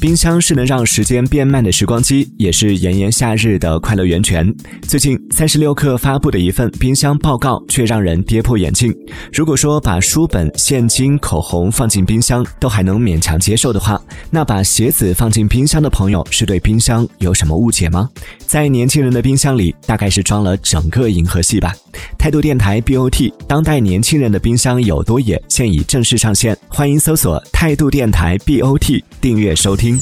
冰箱是能让时间变慢的时光机，也是炎炎夏日的快乐源泉。最近，三十六氪发布的一份冰箱报告却让人跌破眼镜。如果说把书本、现金、口红放进冰箱都还能勉强接受的话，那把鞋子放进冰箱的朋友是对冰箱有什么误解吗？在年轻人的冰箱里，大概是装了整个银河系吧。态度电台 BOT，当代年轻人的冰箱有多野，现已正式上线，欢迎搜索态度电台 BOT，订阅收听。